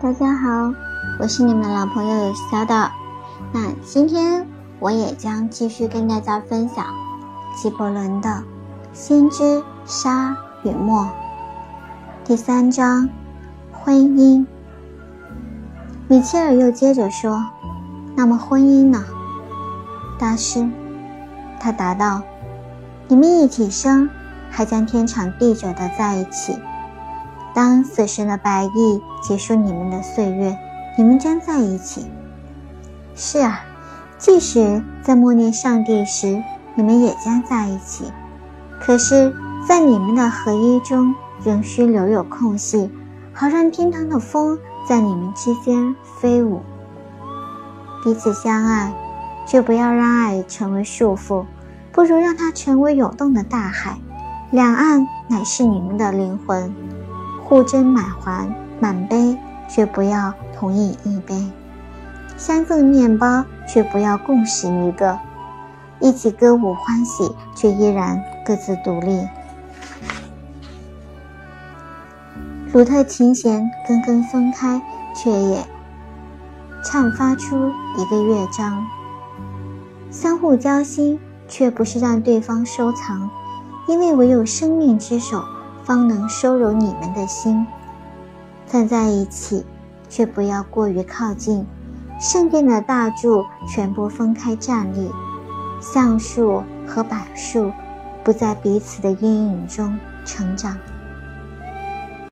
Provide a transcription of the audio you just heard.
大家好，我是你们老朋友小岛。那今天我也将继续跟大家分享纪伯伦的《先知沙与墨》第三章婚姻。米切尔又接着说：“那么婚姻呢？”大师，他答道：“你们一起生，还将天长地久的在一起。”当死神的白翼结束你们的岁月，你们将在一起。是啊，即使在默念上帝时，你们也将在一起。可是，在你们的合一中，仍需留有空隙，好让天堂的风在你们之间飞舞。彼此相爱，却不要让爱成为束缚，不如让它成为涌动的大海。两岸乃是你们的灵魂。互斟满环满杯，却不要同饮一杯；三份面包，却不要共食一个；一起歌舞欢喜，却依然各自独立。鲁特琴弦根根分开，却也唱发出一个乐章。相互交心，却不是让对方收藏，因为唯有生命之手。方能收容你们的心，站在一起，却不要过于靠近。圣殿的大柱全部分开站立，橡树和柏树不在彼此的阴影中成长。